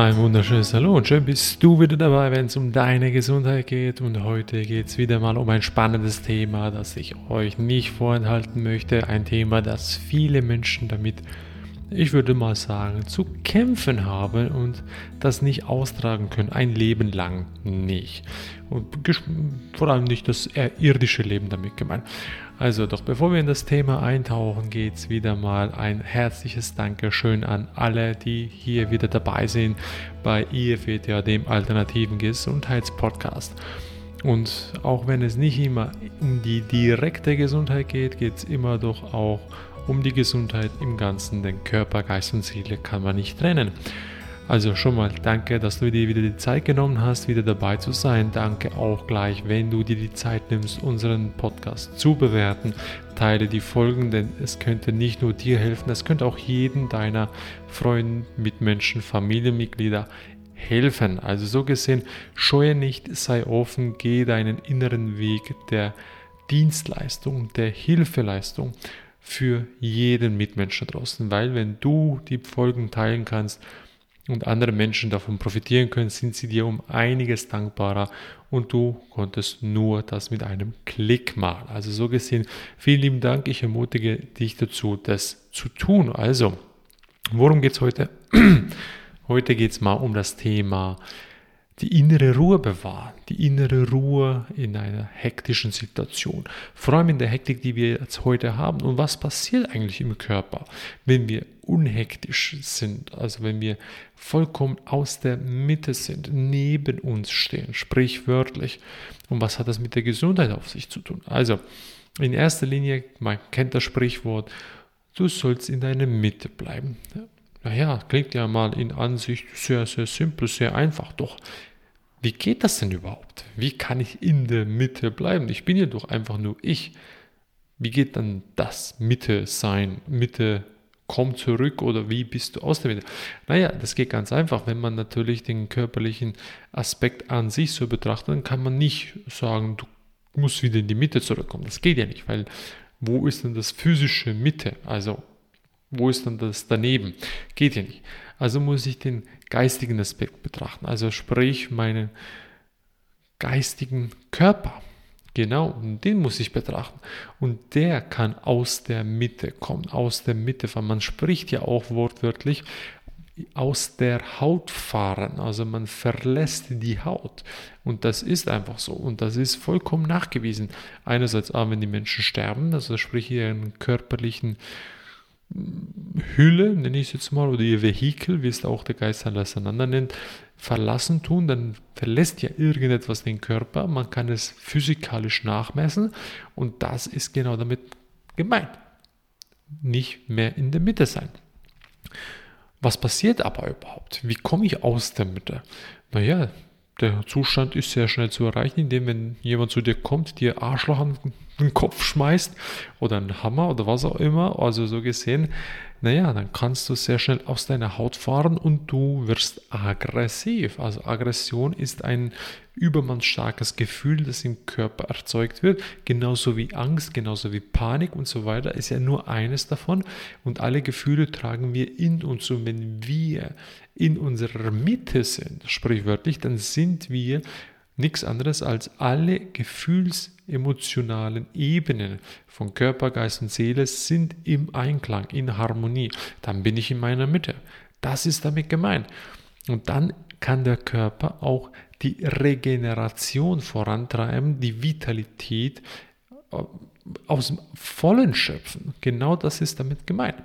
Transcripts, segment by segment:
Ein wunderschönes Hallo schön bist du wieder dabei, wenn es um deine Gesundheit geht. Und heute geht es wieder mal um ein spannendes Thema, das ich euch nicht vorenthalten möchte. Ein Thema, das viele Menschen damit, ich würde mal sagen, zu kämpfen haben und das nicht austragen können. Ein Leben lang nicht. Und vor allem nicht das irdische Leben damit gemeint. Also doch bevor wir in das Thema eintauchen, geht es wieder mal ein herzliches Dankeschön an alle, die hier wieder dabei sind bei IFETA, dem alternativen Gesundheitspodcast. Und auch wenn es nicht immer um die direkte Gesundheit geht, geht es immer doch auch um die Gesundheit im Ganzen, denn Körper, Geist und Seele kann man nicht trennen. Also schon mal danke, dass du dir wieder die Zeit genommen hast, wieder dabei zu sein. Danke auch gleich, wenn du dir die Zeit nimmst, unseren Podcast zu bewerten. Teile die Folgen, denn es könnte nicht nur dir helfen, es könnte auch jedem deiner Freunde, Mitmenschen, Familienmitglieder helfen. Also so gesehen, scheue nicht, sei offen, geh deinen inneren Weg der Dienstleistung, der Hilfeleistung für jeden Mitmenschen draußen, weil wenn du die Folgen teilen kannst, und andere Menschen davon profitieren können, sind sie dir um einiges dankbarer und du konntest nur das mit einem Klick machen. Also so gesehen, vielen lieben Dank. Ich ermutige dich dazu, das zu tun. Also, worum geht es heute? heute geht es mal um das Thema die innere Ruhe bewahren, die innere Ruhe in einer hektischen Situation. Vor allem in der Hektik, die wir jetzt heute haben. Und was passiert eigentlich im Körper, wenn wir unhektisch sind, also wenn wir vollkommen aus der Mitte sind, neben uns stehen, sprichwörtlich. Und was hat das mit der Gesundheit auf sich zu tun? Also, in erster Linie, man kennt das Sprichwort, du sollst in deiner Mitte bleiben. Naja, klingt ja mal in Ansicht sehr, sehr simpel, sehr einfach. Doch wie geht das denn überhaupt? Wie kann ich in der Mitte bleiben? Ich bin ja doch einfach nur ich. Wie geht dann das Mitte sein? Mitte komm zurück oder wie bist du aus der Mitte? Naja, das geht ganz einfach. Wenn man natürlich den körperlichen Aspekt an sich so betrachtet, dann kann man nicht sagen, du musst wieder in die Mitte zurückkommen. Das geht ja nicht, weil wo ist denn das physische Mitte? Also wo ist dann das daneben? Geht ja nicht. Also muss ich den geistigen Aspekt betrachten, also sprich meinen geistigen Körper. Genau, den muss ich betrachten. Und der kann aus der Mitte kommen, aus der Mitte fahren. Man spricht ja auch wortwörtlich aus der Haut fahren. Also man verlässt die Haut. Und das ist einfach so. Und das ist vollkommen nachgewiesen. Einerseits, wenn die Menschen sterben, also sprich ihren körperlichen Hülle, nenne ich es jetzt mal, oder ihr Vehikel, wie es auch der Geist auseinander nennt, verlassen tun, dann verlässt ja irgendetwas den Körper. Man kann es physikalisch nachmessen und das ist genau damit gemeint. Nicht mehr in der Mitte sein. Was passiert aber überhaupt? Wie komme ich aus der Mitte? Naja, der Zustand ist sehr schnell zu erreichen, indem wenn jemand zu dir kommt, dir Arschloch an den Kopf schmeißt oder einen Hammer oder was auch immer, also so gesehen, naja, dann kannst du sehr schnell aus deiner Haut fahren und du wirst aggressiv. Also Aggression ist ein übermannsstarkes Gefühl, das im Körper erzeugt wird, genauso wie Angst, genauso wie Panik und so weiter, ist ja nur eines davon. Und alle Gefühle tragen wir in uns. Und wenn wir in unserer Mitte sind, sprichwörtlich, dann sind wir nichts anderes als alle gefühlsemotionalen Ebenen von Körper, Geist und Seele sind im Einklang, in Harmonie. Dann bin ich in meiner Mitte. Das ist damit gemeint. Und dann kann der Körper auch die Regeneration vorantreiben, die Vitalität äh, aus dem Vollen schöpfen. Genau das ist damit gemeint.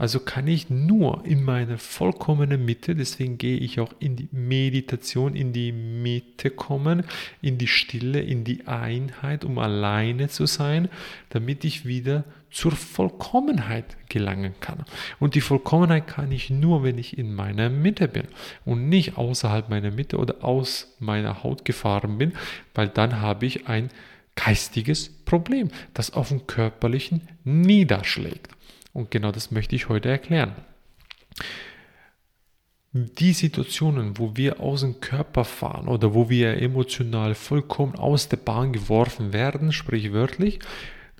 Also kann ich nur in meine vollkommene Mitte, deswegen gehe ich auch in die Meditation, in die Mitte kommen, in die Stille, in die Einheit, um alleine zu sein, damit ich wieder zur Vollkommenheit gelangen kann. Und die Vollkommenheit kann ich nur, wenn ich in meiner Mitte bin und nicht außerhalb meiner Mitte oder aus meiner Haut gefahren bin, weil dann habe ich ein geistiges Problem, das auf dem körperlichen niederschlägt. Und genau das möchte ich heute erklären. Die Situationen, wo wir aus dem Körper fahren oder wo wir emotional vollkommen aus der Bahn geworfen werden, sprichwörtlich,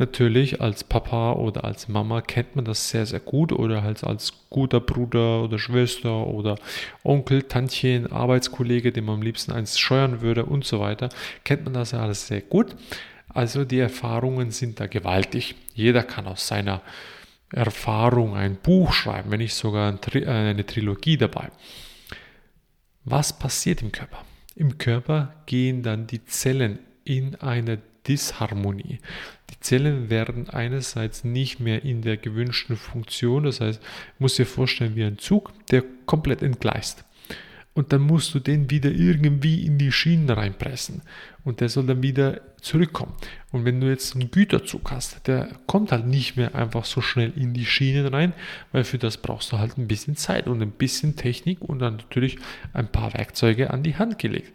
Natürlich als Papa oder als Mama kennt man das sehr, sehr gut oder halt als guter Bruder oder Schwester oder Onkel, Tantchen, Arbeitskollege, dem man am liebsten eins scheuern würde und so weiter, kennt man das ja alles sehr gut. Also die Erfahrungen sind da gewaltig. Jeder kann aus seiner Erfahrung ein Buch schreiben, wenn nicht sogar äh, eine Trilogie dabei. Was passiert im Körper? Im Körper gehen dann die Zellen in eine Disharmonie. Die Zellen werden einerseits nicht mehr in der gewünschten Funktion, das heißt, muss dir vorstellen wie ein Zug, der komplett entgleist. Und dann musst du den wieder irgendwie in die Schienen reinpressen. Und der soll dann wieder zurückkommen. Und wenn du jetzt einen Güterzug hast, der kommt halt nicht mehr einfach so schnell in die Schienen rein, weil für das brauchst du halt ein bisschen Zeit und ein bisschen Technik und dann natürlich ein paar Werkzeuge an die Hand gelegt.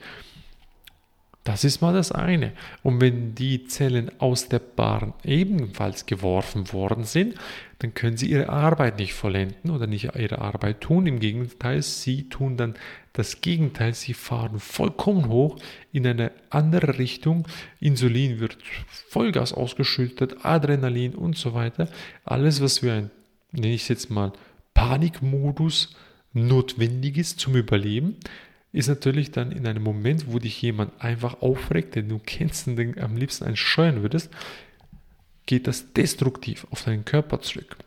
Das ist mal das eine. Und wenn die Zellen aus der Bahn ebenfalls geworfen worden sind, dann können sie ihre Arbeit nicht vollenden oder nicht ihre Arbeit tun. Im Gegenteil, sie tun dann das Gegenteil. Sie fahren vollkommen hoch in eine andere Richtung. Insulin wird Vollgas ausgeschüttet, Adrenalin und so weiter. Alles, was für ein, nenne ich es jetzt mal, Panikmodus notwendig ist zum Überleben, ist natürlich dann in einem Moment, wo dich jemand einfach aufregt, den du kennst und den am liebsten einen würdest, geht das destruktiv auf deinen Körper zurück.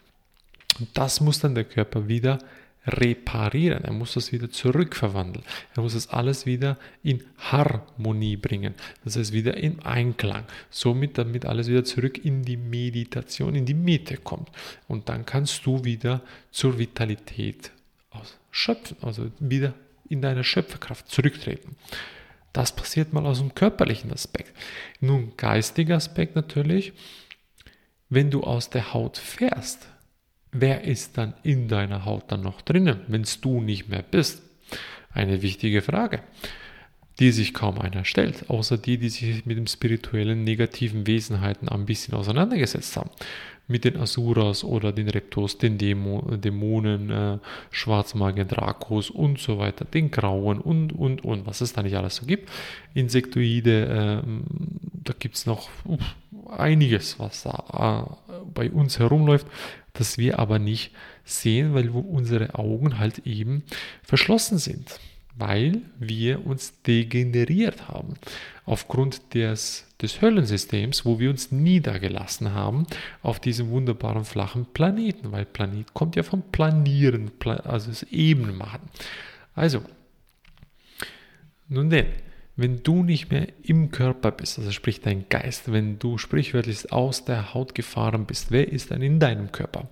Und das muss dann der Körper wieder reparieren. Er muss das wieder zurückverwandeln. Er muss das alles wieder in Harmonie bringen. Das heißt wieder in Einklang. Somit, damit alles wieder zurück in die Meditation, in die Mitte kommt. Und dann kannst du wieder zur Vitalität ausschöpfen, also wieder in deine Schöpferkraft zurücktreten. Das passiert mal aus dem körperlichen Aspekt. Nun, geistiger Aspekt natürlich, wenn du aus der Haut fährst, wer ist dann in deiner Haut dann noch drinnen, wenn du nicht mehr bist? Eine wichtige Frage, die sich kaum einer stellt, außer die, die sich mit dem spirituellen negativen Wesenheiten ein bisschen auseinandergesetzt haben mit den Asuras oder den Reptos, den Dämo, Dämonen, äh, Schwarzmagier, Drakos und so weiter, den Grauen und, und, und, was es da nicht alles so gibt. Insektoide, äh, da gibt es noch uh, einiges, was da äh, bei uns herumläuft, das wir aber nicht sehen, weil unsere Augen halt eben verschlossen sind weil wir uns degeneriert haben. Aufgrund des, des Höllensystems, wo wir uns niedergelassen haben auf diesem wunderbaren flachen Planeten, weil Planet kommt ja vom Planieren, also das Ebenmachen. Also, nun denn, wenn du nicht mehr im Körper bist, also sprich dein Geist, wenn du sprichwörtlich aus der Haut gefahren bist, wer ist dann in deinem Körper?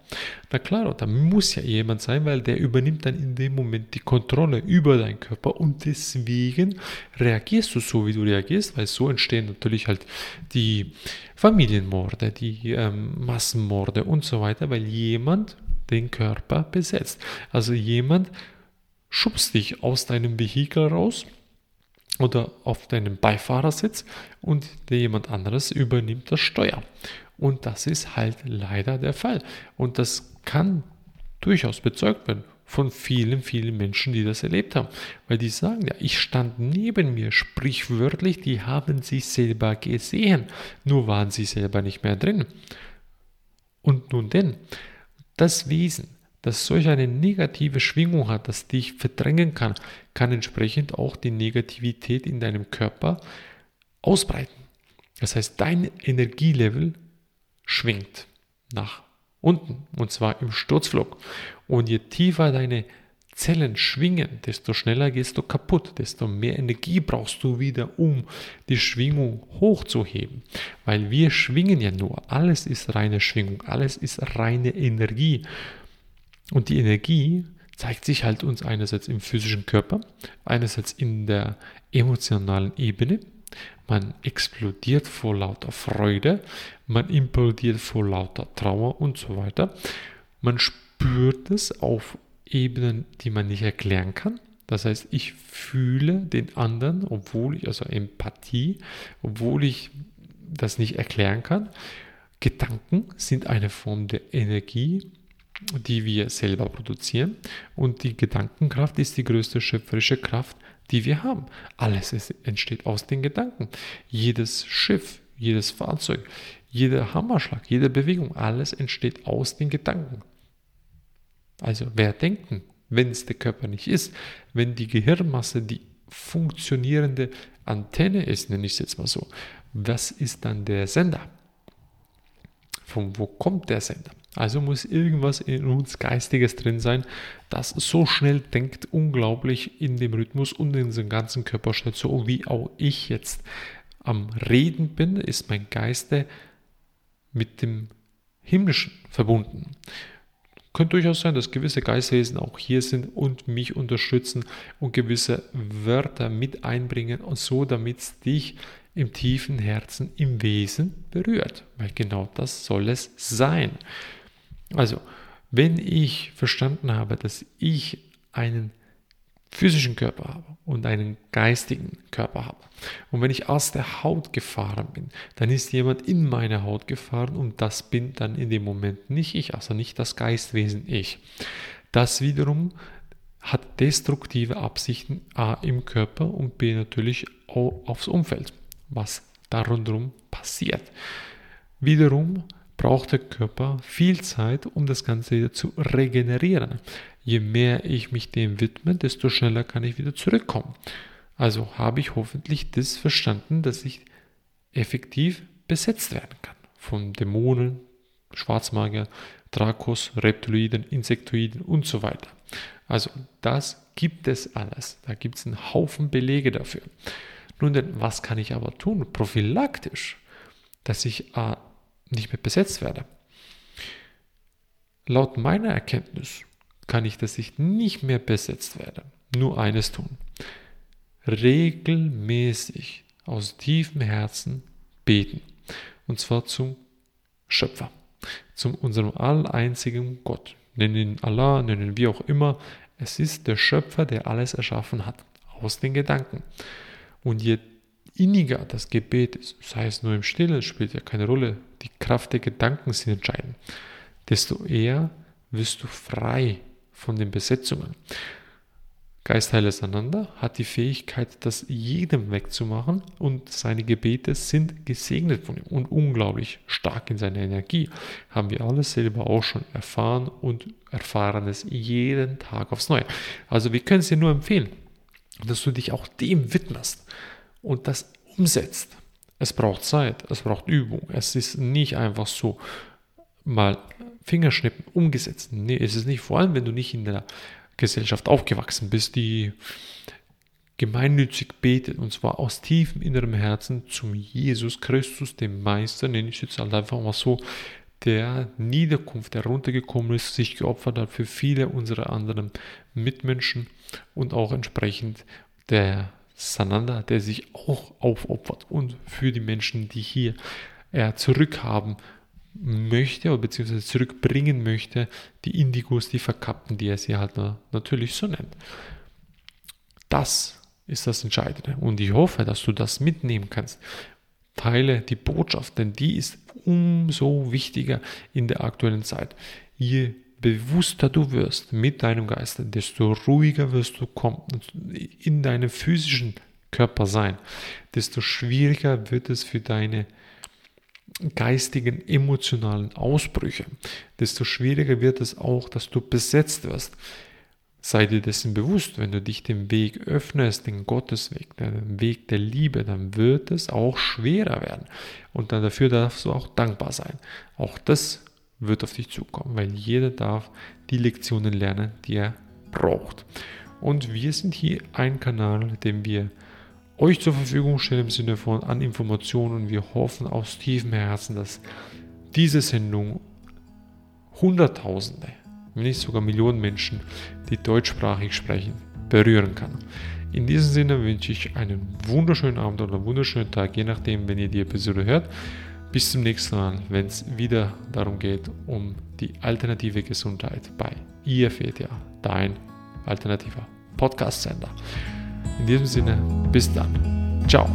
Na klar, da muss ja jemand sein, weil der übernimmt dann in dem Moment die Kontrolle über deinen Körper und deswegen reagierst du so, wie du reagierst, weil so entstehen natürlich halt die Familienmorde, die ähm, Massenmorde und so weiter, weil jemand den Körper besetzt. Also jemand schubst dich aus deinem Vehikel raus oder auf deinem Beifahrersitz und jemand anderes übernimmt das Steuer. Und das ist halt leider der Fall. Und das kann durchaus bezeugt werden von vielen, vielen Menschen, die das erlebt haben. Weil die sagen, ja, ich stand neben mir, sprichwörtlich, die haben sich selber gesehen, nur waren sie selber nicht mehr drin. Und nun denn, das Wesen, das solch eine negative Schwingung hat, das dich verdrängen kann, kann entsprechend auch die Negativität in deinem Körper ausbreiten. Das heißt, dein Energielevel schwingt nach unten und zwar im Sturzflug. Und je tiefer deine Zellen schwingen, desto schneller gehst du kaputt, desto mehr Energie brauchst du wieder, um die Schwingung hochzuheben. Weil wir schwingen ja nur, alles ist reine Schwingung, alles ist reine Energie. Und die Energie zeigt sich halt uns einerseits im physischen Körper, einerseits in der emotionalen Ebene. Man explodiert vor lauter Freude, man implodiert vor lauter Trauer und so weiter. Man spürt es auf Ebenen, die man nicht erklären kann. Das heißt, ich fühle den anderen, obwohl ich, also Empathie, obwohl ich das nicht erklären kann. Gedanken sind eine Form der Energie, die wir selber produzieren. Und die Gedankenkraft ist die größte schöpferische Kraft, die wir haben. Alles entsteht aus den Gedanken. Jedes Schiff, jedes Fahrzeug, jeder Hammerschlag, jede Bewegung, alles entsteht aus den Gedanken. Also wer denken, wenn es der Körper nicht ist, wenn die Gehirnmasse die funktionierende Antenne ist, nenne ich es jetzt mal so, was ist dann der Sender? Von wo kommt der Sender? Also muss irgendwas in uns Geistiges drin sein, das so schnell denkt, unglaublich in dem Rhythmus und in seinem ganzen Körper steht, so wie auch ich jetzt am Reden bin, ist mein Geiste mit dem Himmlischen verbunden. Könnte durchaus sein, dass gewisse Geistwesen auch hier sind und mich unterstützen und gewisse Wörter mit einbringen und so, damit es dich im tiefen Herzen, im Wesen berührt. Weil genau das soll es sein. Also, wenn ich verstanden habe, dass ich einen physischen Körper habe und einen geistigen Körper habe. Und wenn ich aus der Haut gefahren bin, dann ist jemand in meine Haut gefahren und das bin dann in dem Moment nicht ich, also nicht das Geistwesen ich. Das wiederum hat destruktive Absichten A im Körper und B natürlich aufs Umfeld, was darum passiert. Wiederum braucht der Körper viel Zeit, um das Ganze wieder zu regenerieren. Je mehr ich mich dem widme, desto schneller kann ich wieder zurückkommen. Also habe ich hoffentlich das verstanden, dass ich effektiv besetzt werden kann. Von Dämonen, Schwarzmagier, Drakos, Reptiloiden, Insektoiden und so weiter. Also das gibt es alles. Da gibt es einen Haufen Belege dafür. Nun denn, was kann ich aber tun? Prophylaktisch, dass ich äh, nicht mehr besetzt werde. Laut meiner Erkenntnis kann ich, dass ich nicht mehr besetzt werde, nur eines tun. Regelmäßig aus tiefem Herzen beten. Und zwar zum Schöpfer, zum unserem alleinzigen Gott. Nennen ihn Allah, nennen wie auch immer. Es ist der Schöpfer, der alles erschaffen hat, aus den Gedanken. Und je inniger das Gebet ist, sei es nur im Stillen, spielt ja keine Rolle, die Kraft der Gedanken sind entscheidend, desto eher wirst du frei von den Besetzungen. Geist Heiles Einander hat die Fähigkeit, das jedem wegzumachen und seine Gebete sind gesegnet von ihm und unglaublich stark in seiner Energie. Haben wir alles selber auch schon erfahren und erfahren es jeden Tag aufs Neue. Also wir können es dir nur empfehlen, dass du dich auch dem widmest und das umsetzt. Es braucht Zeit, es braucht Übung. Es ist nicht einfach so mal Fingerschnippen umgesetzt. Nee, es ist nicht. Vor allem, wenn du nicht in der Gesellschaft aufgewachsen bist, die gemeinnützig betet und zwar aus tiefem innerem Herzen zum Jesus Christus, dem Meister, nenne ich jetzt halt einfach mal so, der Niederkunft, der runtergekommen ist, sich geopfert hat für viele unserer anderen Mitmenschen und auch entsprechend der Sananda, der sich auch aufopfert und für die Menschen, die hier er zurückhaben möchte oder beziehungsweise zurückbringen möchte, die Indigos, die Verkappten, die er sie halt natürlich so nennt. Das ist das Entscheidende und ich hoffe, dass du das mitnehmen kannst. Teile die Botschaft, denn die ist umso wichtiger in der aktuellen Zeit. Je bewusster du wirst mit deinem Geist, desto ruhiger wirst du kommen in deinem physischen Körper sein, desto schwieriger wird es für deine geistigen, emotionalen Ausbrüche, desto schwieriger wird es auch, dass du besetzt wirst. Sei dir dessen bewusst, wenn du dich dem Weg öffnest, den Gottesweg, den Weg der Liebe, dann wird es auch schwerer werden. Und dann dafür darfst du auch dankbar sein. Auch das wird auf dich zukommen, weil jeder darf die Lektionen lernen, die er braucht. Und wir sind hier ein Kanal, den wir euch zur Verfügung stellen im Sinne von an Informationen und wir hoffen aus tiefem Herzen, dass diese Sendung Hunderttausende, wenn nicht sogar Millionen Menschen, die deutschsprachig sprechen, berühren kann. In diesem Sinne wünsche ich einen wunderschönen Abend oder einen wunderschönen Tag, je nachdem, wenn ihr die Episode hört. Bis zum nächsten Mal, wenn es wieder darum geht, um die alternative Gesundheit bei IFETA, dein alternativer Podcast-Sender. In diesem Sinne, bis dann. Ciao.